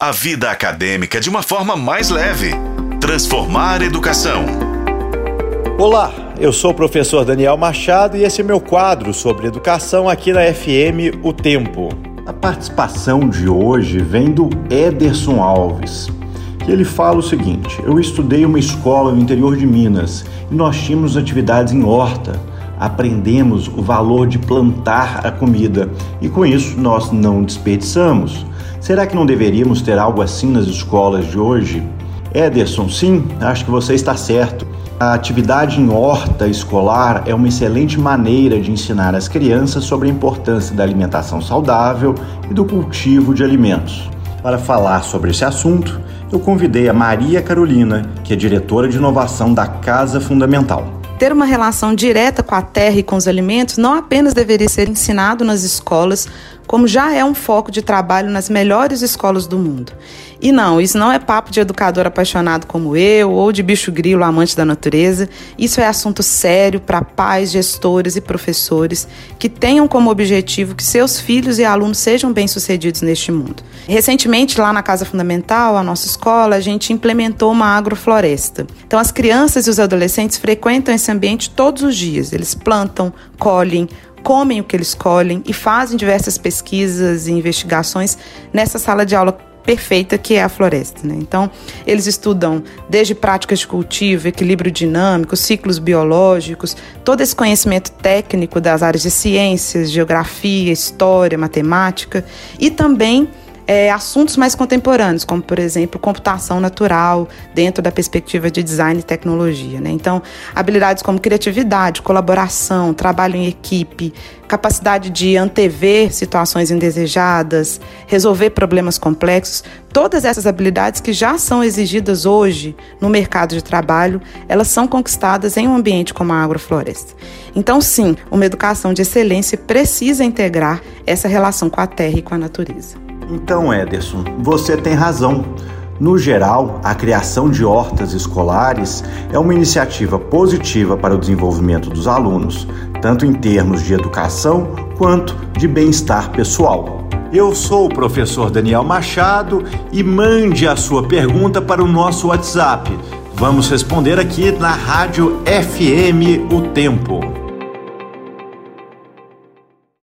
a vida acadêmica de uma forma mais leve. Transformar educação. Olá, eu sou o professor Daniel Machado e esse é meu quadro sobre educação aqui na FM O Tempo. A participação de hoje vem do Ederson Alves, que ele fala o seguinte: Eu estudei uma escola no interior de Minas e nós tínhamos atividades em horta. Aprendemos o valor de plantar a comida e com isso nós não desperdiçamos. Será que não deveríamos ter algo assim nas escolas de hoje? Ederson, sim, acho que você está certo. A atividade em horta escolar é uma excelente maneira de ensinar as crianças sobre a importância da alimentação saudável e do cultivo de alimentos. Para falar sobre esse assunto, eu convidei a Maria Carolina, que é diretora de inovação da Casa Fundamental. Ter uma relação direta com a terra e com os alimentos não apenas deveria ser ensinado nas escolas, como já é um foco de trabalho nas melhores escolas do mundo. E não, isso não é papo de educador apaixonado como eu ou de bicho grilo amante da natureza. Isso é assunto sério para pais, gestores e professores que tenham como objetivo que seus filhos e alunos sejam bem-sucedidos neste mundo. Recentemente, lá na Casa Fundamental, a nossa escola, a gente implementou uma agrofloresta. Então, as crianças e os adolescentes frequentam esse ambiente todos os dias. Eles plantam, colhem, comem o que eles colhem e fazem diversas pesquisas e investigações nessa sala de aula perfeita que é a floresta. Né? Então, eles estudam desde práticas de cultivo, equilíbrio dinâmico, ciclos biológicos, todo esse conhecimento técnico das áreas de ciências, geografia, história, matemática e também é, assuntos mais contemporâneos, como, por exemplo, computação natural, dentro da perspectiva de design e tecnologia. Né? Então, habilidades como criatividade, colaboração, trabalho em equipe, capacidade de antever situações indesejadas, resolver problemas complexos, todas essas habilidades que já são exigidas hoje no mercado de trabalho, elas são conquistadas em um ambiente como a agrofloresta. Então, sim, uma educação de excelência precisa integrar essa relação com a terra e com a natureza. Então, Ederson, você tem razão. No geral, a criação de hortas escolares é uma iniciativa positiva para o desenvolvimento dos alunos, tanto em termos de educação quanto de bem-estar pessoal. Eu sou o professor Daniel Machado e mande a sua pergunta para o nosso WhatsApp. Vamos responder aqui na Rádio FM O Tempo.